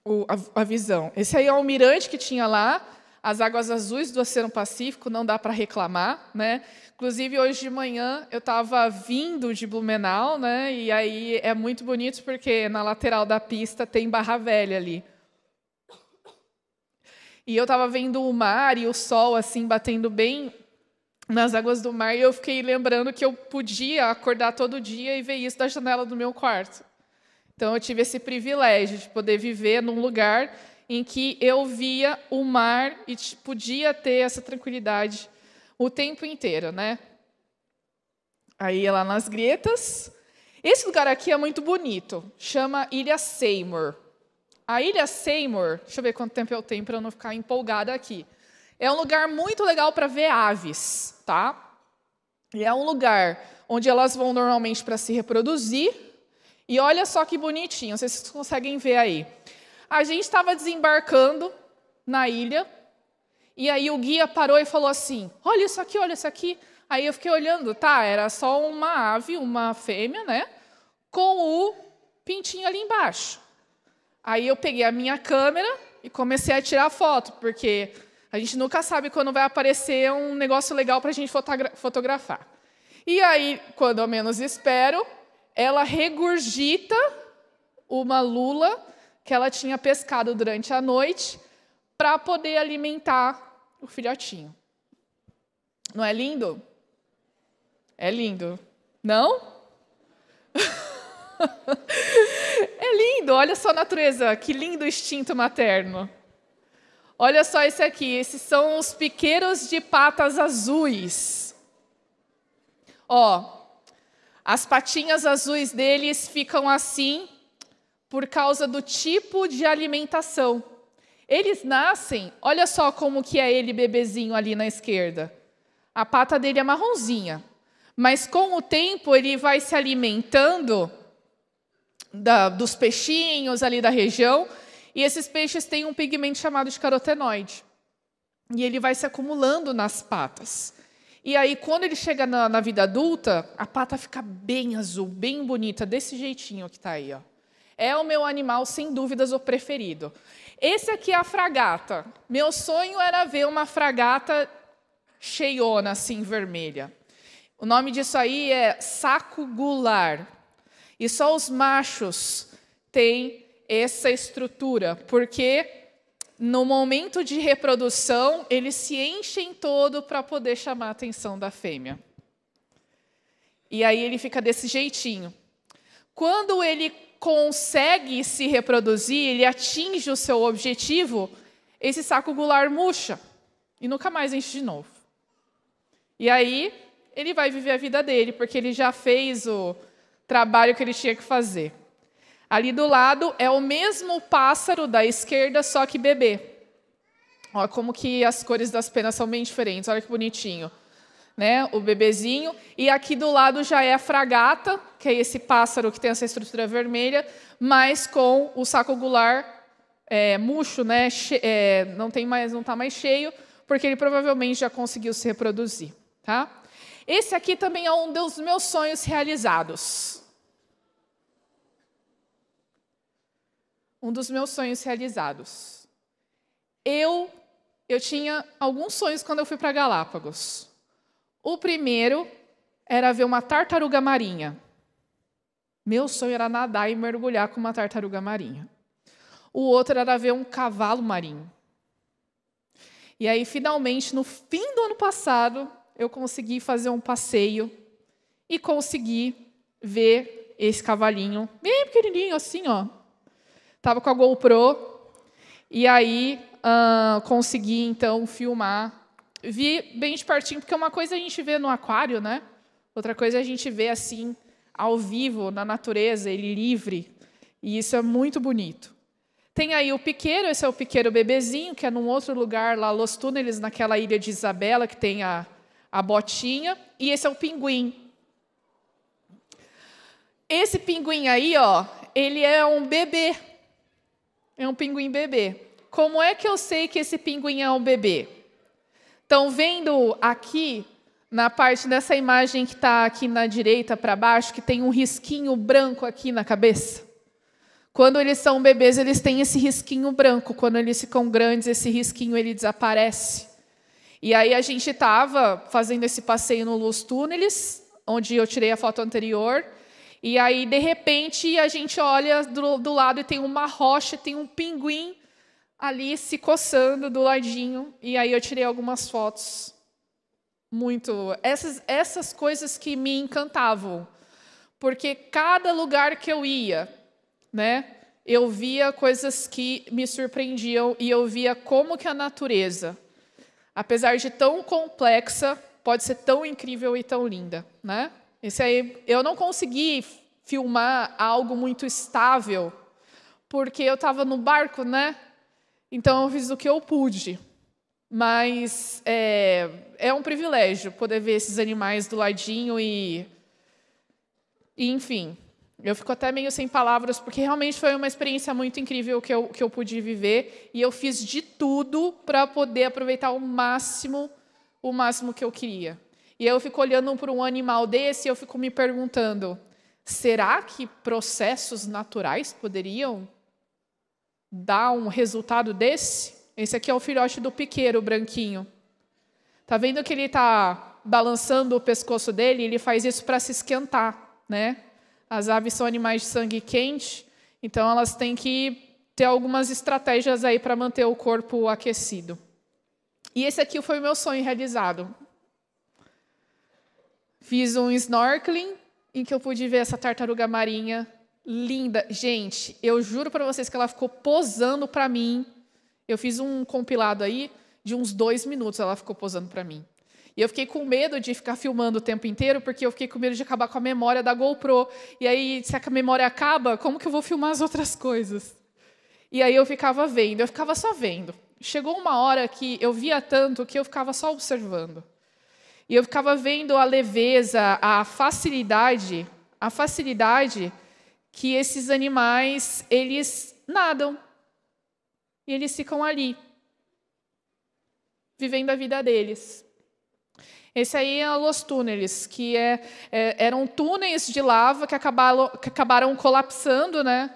o, a, a visão. Esse aí é o almirante que tinha lá, as águas azuis do Oceano Pacífico, não dá para reclamar, né? Inclusive hoje de manhã eu estava vindo de Blumenau, né? E aí é muito bonito porque na lateral da pista tem Barra Velha ali. E eu estava vendo o mar e o sol assim batendo bem nas águas do mar e eu fiquei lembrando que eu podia acordar todo dia e ver isso da janela do meu quarto. Então eu tive esse privilégio de poder viver num lugar em que eu via o mar e podia ter essa tranquilidade o tempo inteiro, né? Aí lá nas grietas. Esse lugar aqui é muito bonito, chama Ilha Seymour. A Ilha Seymour, deixa eu ver quanto tempo eu tenho para eu não ficar empolgada aqui. É um lugar muito legal para ver aves, tá? E é um lugar onde elas vão normalmente para se reproduzir e olha só que bonitinho, vocês conseguem ver aí. A gente estava desembarcando na ilha, e aí o guia parou e falou assim: Olha isso aqui, olha isso aqui. Aí eu fiquei olhando, tá, era só uma ave, uma fêmea, né? Com o pintinho ali embaixo. Aí eu peguei a minha câmera e comecei a tirar foto, porque a gente nunca sabe quando vai aparecer um negócio legal para a gente fotografar. E aí, quando eu menos espero, ela regurgita uma lula que ela tinha pescado durante a noite para poder alimentar o filhotinho. Não é lindo? É lindo. Não? *laughs* é lindo, olha só a natureza, que lindo instinto materno. Olha só esse aqui, esses são os piqueiros de patas azuis. Ó, as patinhas azuis deles ficam assim por causa do tipo de alimentação. Eles nascem, olha só como que é ele bebezinho ali na esquerda. A pata dele é marronzinha, mas com o tempo ele vai se alimentando da, dos peixinhos ali da região, e esses peixes têm um pigmento chamado de carotenoide. E ele vai se acumulando nas patas. E aí, quando ele chega na, na vida adulta, a pata fica bem azul, bem bonita, desse jeitinho que está aí. Ó. É o meu animal, sem dúvidas, o preferido. Esse aqui é a fragata. Meu sonho era ver uma fragata cheiona, assim, vermelha. O nome disso aí é saco gular. E só os machos têm essa estrutura, porque no momento de reprodução, eles se enchem todo para poder chamar a atenção da fêmea. E aí ele fica desse jeitinho. Quando ele consegue se reproduzir, ele atinge o seu objetivo, esse saco gular murcha e nunca mais enche de novo. E aí ele vai viver a vida dele, porque ele já fez o trabalho que ele tinha que fazer. Ali do lado é o mesmo pássaro da esquerda, só que bebê. Olha como que as cores das penas são bem diferentes. Olha que bonitinho. Né? O bebezinho. E aqui do lado já é a fragata, que é esse pássaro que tem essa estrutura vermelha, mas com o saco gular é, murcho, né? É, não tem mais, não está mais cheio, porque ele provavelmente já conseguiu se reproduzir. Tá? Esse aqui também é um dos meus sonhos realizados. Um dos meus sonhos realizados. Eu eu tinha alguns sonhos quando eu fui para Galápagos. O primeiro era ver uma tartaruga marinha. Meu sonho era nadar e mergulhar com uma tartaruga marinha. O outro era ver um cavalo marinho. E aí, finalmente, no fim do ano passado, eu consegui fazer um passeio e consegui ver esse cavalinho, bem pequenininho assim, ó. Tava com a GoPro e aí uh, consegui então filmar. Vi bem de pertinho porque uma coisa a gente vê no aquário, né? Outra coisa a gente vê assim ao vivo na natureza, ele livre. E isso é muito bonito. Tem aí o piqueiro, esse é o piqueiro bebezinho, que é num outro lugar lá, Los Túneles, naquela ilha de Isabela, que tem a, a botinha, e esse é o pinguim. Esse pinguim aí, ó, ele é um bebê. É um pinguim bebê. Como é que eu sei que esse pinguim é um bebê? Estão vendo aqui, na parte dessa imagem que está aqui na direita para baixo, que tem um risquinho branco aqui na cabeça? Quando eles são bebês, eles têm esse risquinho branco. Quando eles ficam grandes, esse risquinho ele desaparece. E aí a gente estava fazendo esse passeio no Luz Túneles, onde eu tirei a foto anterior. E aí, de repente, a gente olha do, do lado e tem uma rocha, tem um pinguim ali se coçando do ladinho. E aí eu tirei algumas fotos. Muito. Essas, essas coisas que me encantavam. Porque cada lugar que eu ia, né, eu via coisas que me surpreendiam e eu via como que a natureza apesar de tão complexa, pode ser tão incrível e tão linda, né? Esse aí, eu não consegui filmar algo muito estável, porque eu estava no barco, né? Então eu fiz o que eu pude. Mas é, é um privilégio poder ver esses animais do ladinho e, e enfim, eu fico até meio sem palavras, porque realmente foi uma experiência muito incrível que eu, que eu pude viver. E eu fiz de tudo para poder aproveitar o máximo, o máximo que eu queria. E eu fico olhando para um animal desse e eu fico me perguntando: será que processos naturais poderiam dar um resultado desse? Esse aqui é o filhote do piqueiro, branquinho. Tá vendo que ele está balançando o pescoço dele, ele faz isso para se esquentar, né? As aves são animais de sangue quente, então elas têm que ter algumas estratégias aí para manter o corpo aquecido. E esse aqui foi o meu sonho realizado. Fiz um snorkeling em que eu pude ver essa tartaruga marinha linda. Gente, eu juro para vocês que ela ficou posando para mim. Eu fiz um compilado aí de uns dois minutos, ela ficou posando para mim. E eu fiquei com medo de ficar filmando o tempo inteiro, porque eu fiquei com medo de acabar com a memória da GoPro. E aí, se a memória acaba, como que eu vou filmar as outras coisas? E aí eu ficava vendo, eu ficava só vendo. Chegou uma hora que eu via tanto que eu ficava só observando. E eu ficava vendo a leveza, a facilidade, a facilidade que esses animais, eles nadam. E eles ficam ali, vivendo a vida deles. Esse aí é Los Túneis, que é, é, eram túneis de lava que acabaram, que acabaram colapsando, né?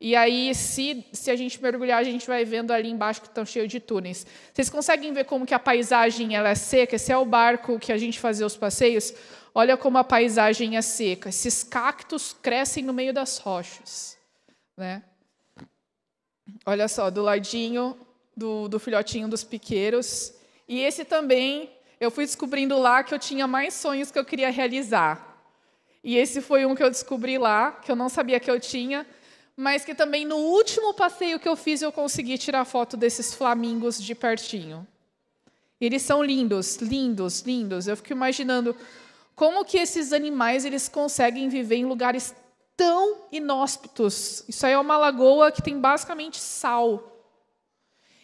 E aí, se, se a gente mergulhar, a gente vai vendo ali embaixo que estão cheios de túneis. Vocês conseguem ver como que a paisagem ela é seca? Esse é o barco que a gente fazia os passeios. Olha como a paisagem é seca. Esses cactos crescem no meio das rochas. Né? Olha só, do ladinho do, do filhotinho dos piqueiros. E esse também, eu fui descobrindo lá que eu tinha mais sonhos que eu queria realizar. E esse foi um que eu descobri lá, que eu não sabia que eu tinha, mas que também no último passeio que eu fiz eu consegui tirar foto desses flamingos de pertinho. Eles são lindos, lindos, lindos. Eu fico imaginando como que esses animais eles conseguem viver em lugares tão inóspitos? Isso aí é uma lagoa que tem basicamente sal.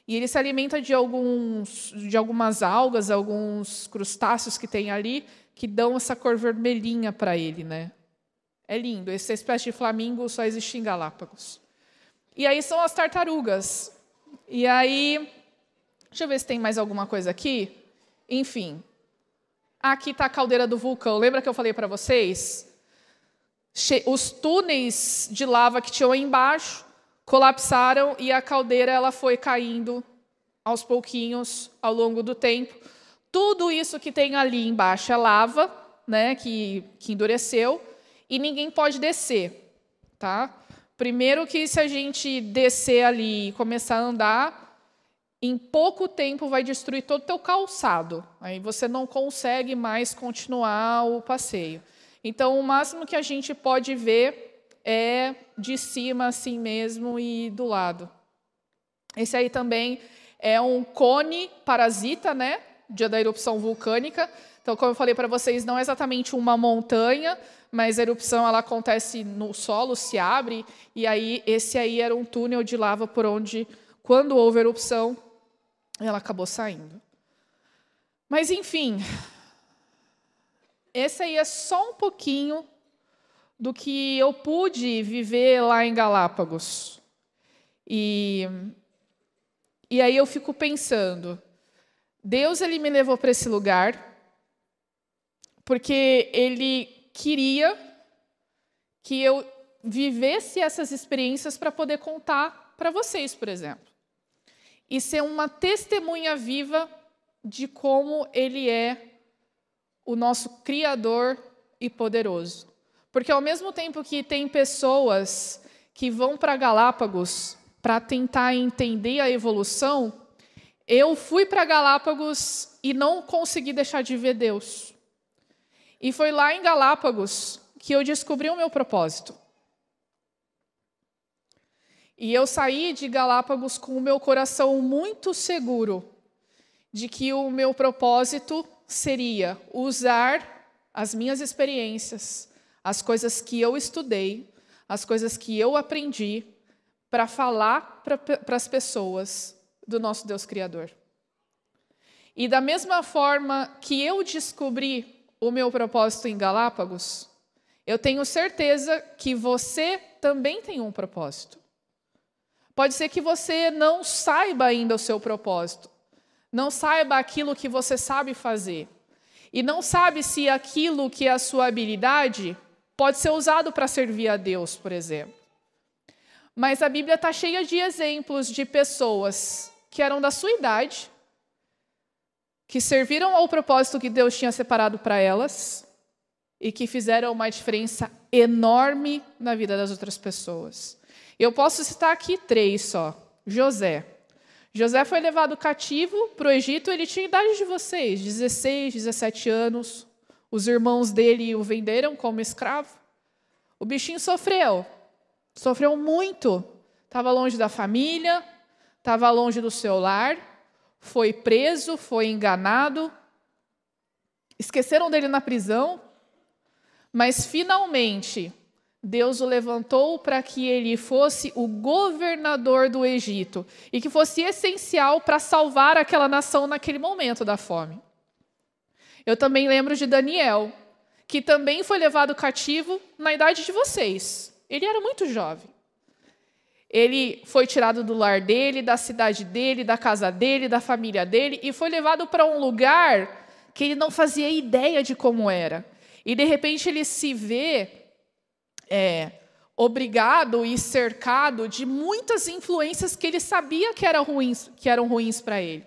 E ele se alimenta de, alguns, de algumas algas, alguns crustáceos que tem ali, que dão essa cor vermelhinha para ele. Né? É lindo. Essa espécie de flamingo só existe em Galápagos. E aí são as tartarugas. E aí. Deixa eu ver se tem mais alguma coisa aqui. Enfim, Aqui está a caldeira do vulcão. Lembra que eu falei para vocês? Os túneis de lava que tinham embaixo colapsaram e a caldeira ela foi caindo aos pouquinhos ao longo do tempo. Tudo isso que tem ali embaixo é lava, né, que, que endureceu, e ninguém pode descer. Tá? Primeiro que se a gente descer ali e começar a andar, em pouco tempo vai destruir todo o teu calçado. Aí você não consegue mais continuar o passeio. Então, o máximo que a gente pode ver é de cima assim mesmo e do lado. Esse aí também é um cone parasita, né? Dia da erupção vulcânica. Então, como eu falei para vocês, não é exatamente uma montanha, mas a erupção ela acontece no solo, se abre, e aí esse aí era um túnel de lava por onde, quando houve erupção, ela acabou saindo. Mas, enfim, esse aí é só um pouquinho do que eu pude viver lá em Galápagos. E, e aí eu fico pensando, Deus ele me levou para esse lugar porque ele queria que eu vivesse essas experiências para poder contar para vocês, por exemplo e ser uma testemunha viva de como Ele é o nosso Criador e poderoso. Porque ao mesmo tempo que tem pessoas que vão para Galápagos para tentar entender a evolução, eu fui para Galápagos e não consegui deixar de ver Deus. E foi lá em Galápagos que eu descobri o meu propósito. E eu saí de Galápagos com o meu coração muito seguro de que o meu propósito seria usar as minhas experiências, as coisas que eu estudei, as coisas que eu aprendi, para falar para as pessoas do nosso Deus Criador. E da mesma forma que eu descobri o meu propósito em Galápagos, eu tenho certeza que você também tem um propósito. Pode ser que você não saiba ainda o seu propósito, não saiba aquilo que você sabe fazer, e não sabe se aquilo que é a sua habilidade pode ser usado para servir a Deus, por exemplo. Mas a Bíblia está cheia de exemplos de pessoas que eram da sua idade, que serviram ao propósito que Deus tinha separado para elas e que fizeram uma diferença enorme na vida das outras pessoas. Eu posso citar aqui três só. José. José foi levado cativo para o Egito, ele tinha idade de vocês, 16, 17 anos. Os irmãos dele o venderam como escravo. O bichinho sofreu, sofreu muito. Estava longe da família, estava longe do seu lar, foi preso, foi enganado. Esqueceram dele na prisão, mas finalmente Deus o levantou para que ele fosse o governador do Egito e que fosse essencial para salvar aquela nação naquele momento da fome. Eu também lembro de Daniel, que também foi levado cativo na idade de vocês. Ele era muito jovem. Ele foi tirado do lar dele, da cidade dele, da casa dele, da família dele e foi levado para um lugar que ele não fazia ideia de como era. E de repente ele se vê é, obrigado e cercado de muitas influências que ele sabia que, ruins, que eram ruins para ele.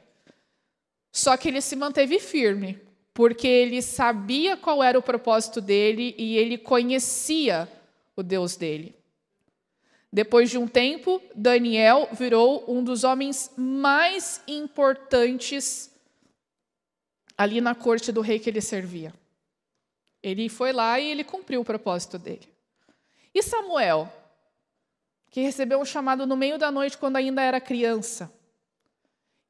Só que ele se manteve firme porque ele sabia qual era o propósito dele e ele conhecia o Deus dele. Depois de um tempo, Daniel virou um dos homens mais importantes ali na corte do rei que ele servia. Ele foi lá e ele cumpriu o propósito dele. E Samuel, que recebeu um chamado no meio da noite quando ainda era criança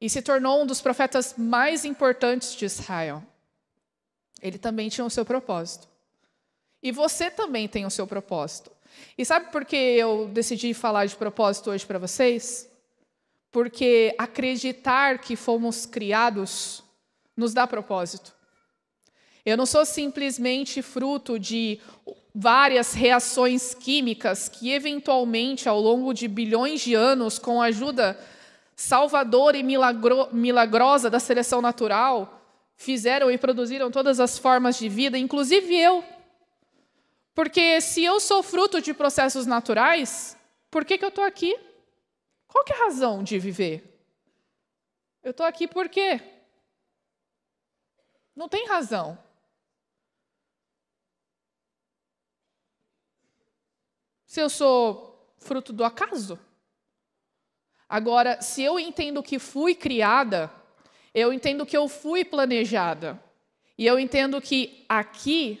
e se tornou um dos profetas mais importantes de Israel. Ele também tinha o seu propósito. E você também tem o seu propósito. E sabe por que eu decidi falar de propósito hoje para vocês? Porque acreditar que fomos criados nos dá propósito. Eu não sou simplesmente fruto de várias reações químicas que, eventualmente, ao longo de bilhões de anos, com a ajuda salvadora e milagro milagrosa da seleção natural, fizeram e produziram todas as formas de vida, inclusive eu. Porque se eu sou fruto de processos naturais, por que, que eu estou aqui? Qual que é a razão de viver? Eu estou aqui por quê? Não tem razão. Se eu sou fruto do acaso? Agora, se eu entendo que fui criada eu entendo que eu fui planejada. E eu entendo que aqui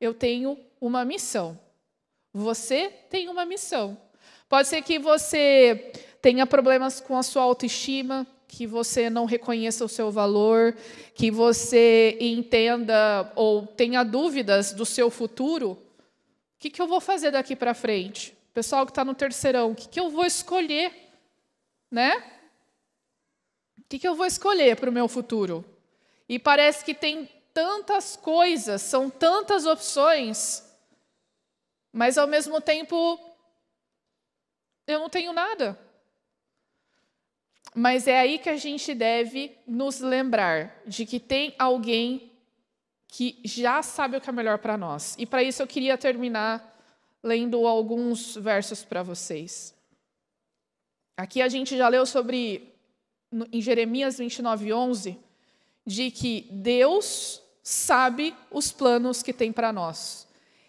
eu tenho uma missão. Você tem uma missão. Pode ser que você tenha problemas com a sua autoestima, que você não reconheça o seu valor, que você entenda ou tenha dúvidas do seu futuro. O que, que eu vou fazer daqui para frente? Pessoal que está no terceirão, o que, que eu vou escolher? Né? que, que eu vou escolher para o meu futuro? E parece que tem tantas coisas, são tantas opções, mas ao mesmo tempo eu não tenho nada. Mas é aí que a gente deve nos lembrar de que tem alguém que já sabe o que é melhor para nós. E para isso eu queria terminar lendo alguns versos para vocês. Aqui a gente já leu sobre em Jeremias 29, 11, de que Deus sabe os planos que tem para nós.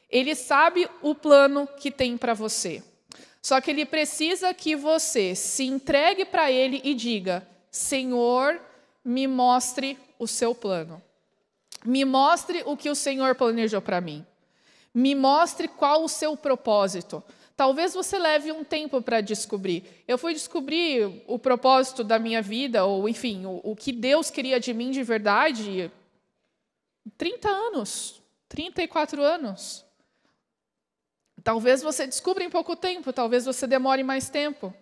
Ele sabe o plano que tem para você. Só que ele precisa que você se entregue para ele e diga: Senhor, me mostre o seu plano. Me mostre o que o Senhor planejou para mim. Me mostre qual o seu propósito. Talvez você leve um tempo para descobrir. Eu fui descobrir o propósito da minha vida, ou enfim, o, o que Deus queria de mim de verdade, 30 anos, 34 anos. Talvez você descubra em pouco tempo, talvez você demore mais tempo.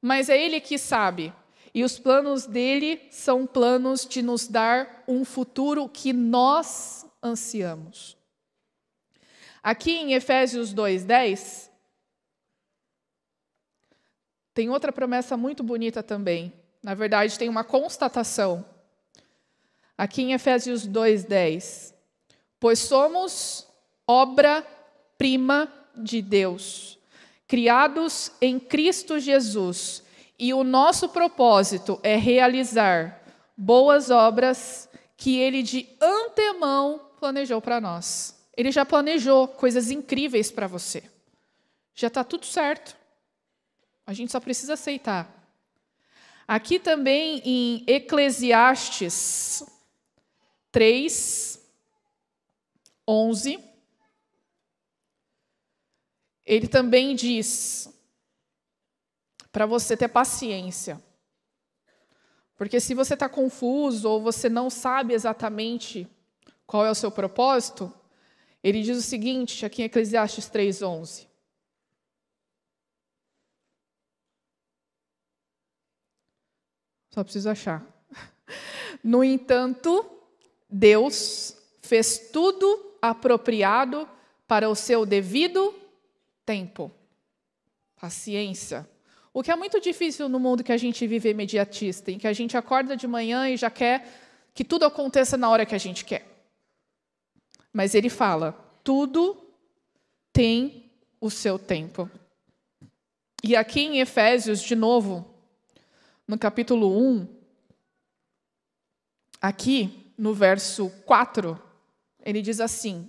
Mas é Ele que sabe. E os planos dele são planos de nos dar um futuro que nós ansiamos. Aqui em Efésios 2:10, tem outra promessa muito bonita também. Na verdade, tem uma constatação. Aqui em Efésios 2:10. Pois somos obra-prima de Deus, criados em Cristo Jesus, e o nosso propósito é realizar boas obras que ele de antemão planejou para nós. Ele já planejou coisas incríveis para você. Já está tudo certo. A gente só precisa aceitar. Aqui também em Eclesiastes 3, 11, ele também diz para você ter paciência. Porque se você está confuso ou você não sabe exatamente qual é o seu propósito, ele diz o seguinte, aqui em Eclesiastes 3:11. Só preciso achar. *laughs* No entanto, Deus fez tudo apropriado para o seu devido tempo. Paciência. O que é muito difícil no mundo que a gente vive imediatista, em que a gente acorda de manhã e já quer que tudo aconteça na hora que a gente quer. Mas ele fala: tudo tem o seu tempo. E aqui em Efésios, de novo, no capítulo 1, aqui no verso 4, ele diz assim: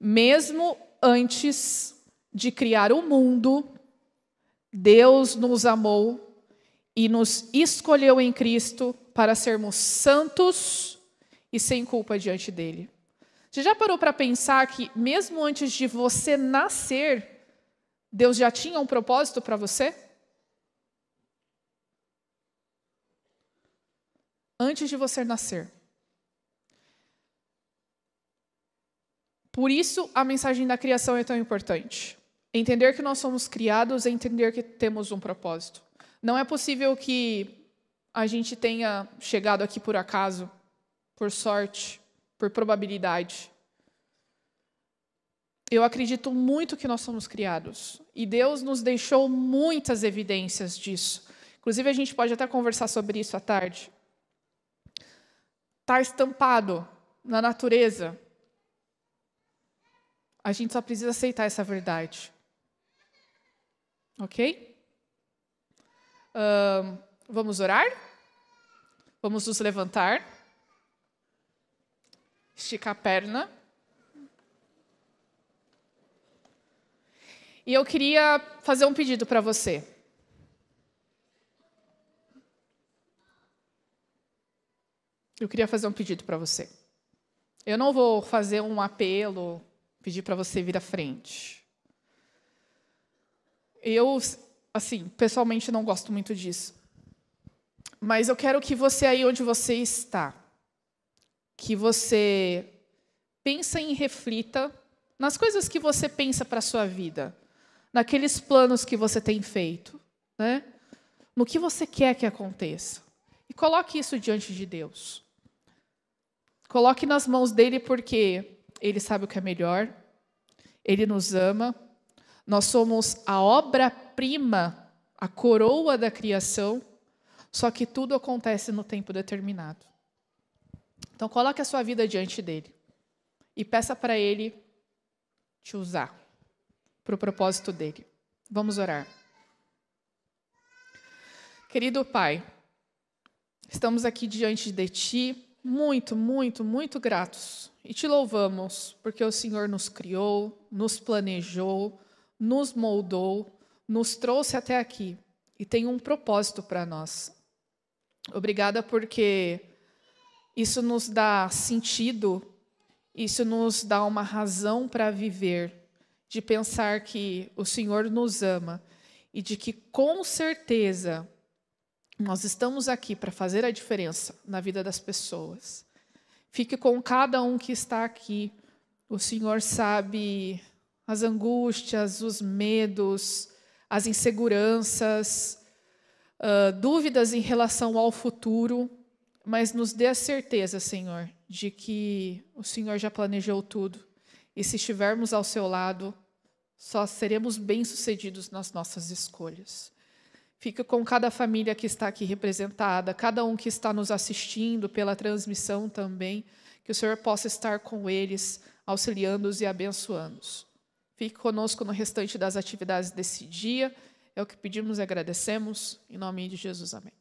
Mesmo antes de criar o mundo, Deus nos amou e nos escolheu em Cristo para sermos santos e sem culpa diante dele. Você já parou para pensar que, mesmo antes de você nascer, Deus já tinha um propósito para você? Antes de você nascer. Por isso, a mensagem da criação é tão importante. Entender que nós somos criados é entender que temos um propósito. Não é possível que a gente tenha chegado aqui por acaso por sorte, por probabilidade. Eu acredito muito que nós somos criados e Deus nos deixou muitas evidências disso. Inclusive, a gente pode até conversar sobre isso à tarde. Está estampado na natureza. A gente só precisa aceitar essa verdade. Ok? Uh, vamos orar? Vamos nos levantar? estica a perna. E eu queria fazer um pedido para você. Eu queria fazer um pedido para você. Eu não vou fazer um apelo, pedir para você vir à frente. Eu, assim, pessoalmente não gosto muito disso. Mas eu quero que você aí onde você está, que você pensa e reflita nas coisas que você pensa para a sua vida, naqueles planos que você tem feito, né? no que você quer que aconteça. E coloque isso diante de Deus. Coloque nas mãos dele porque ele sabe o que é melhor, ele nos ama, nós somos a obra-prima, a coroa da criação, só que tudo acontece no tempo determinado. Então, coloque a sua vida diante dele e peça para ele te usar para o propósito dele. Vamos orar. Querido Pai, estamos aqui diante de Ti, muito, muito, muito gratos e te louvamos porque o Senhor nos criou, nos planejou, nos moldou, nos trouxe até aqui e tem um propósito para nós. Obrigada porque isso nos dá sentido, isso nos dá uma razão para viver, de pensar que o Senhor nos ama e de que, com certeza, nós estamos aqui para fazer a diferença na vida das pessoas. Fique com cada um que está aqui. O Senhor sabe as angústias, os medos, as inseguranças, uh, dúvidas em relação ao futuro mas nos dê a certeza, Senhor, de que o Senhor já planejou tudo. E se estivermos ao seu lado, só seremos bem-sucedidos nas nossas escolhas. Fica com cada família que está aqui representada, cada um que está nos assistindo pela transmissão também, que o Senhor possa estar com eles, auxiliando-os e abençoando-os. Fique conosco no restante das atividades desse dia. É o que pedimos e agradecemos. Em nome de Jesus, amém.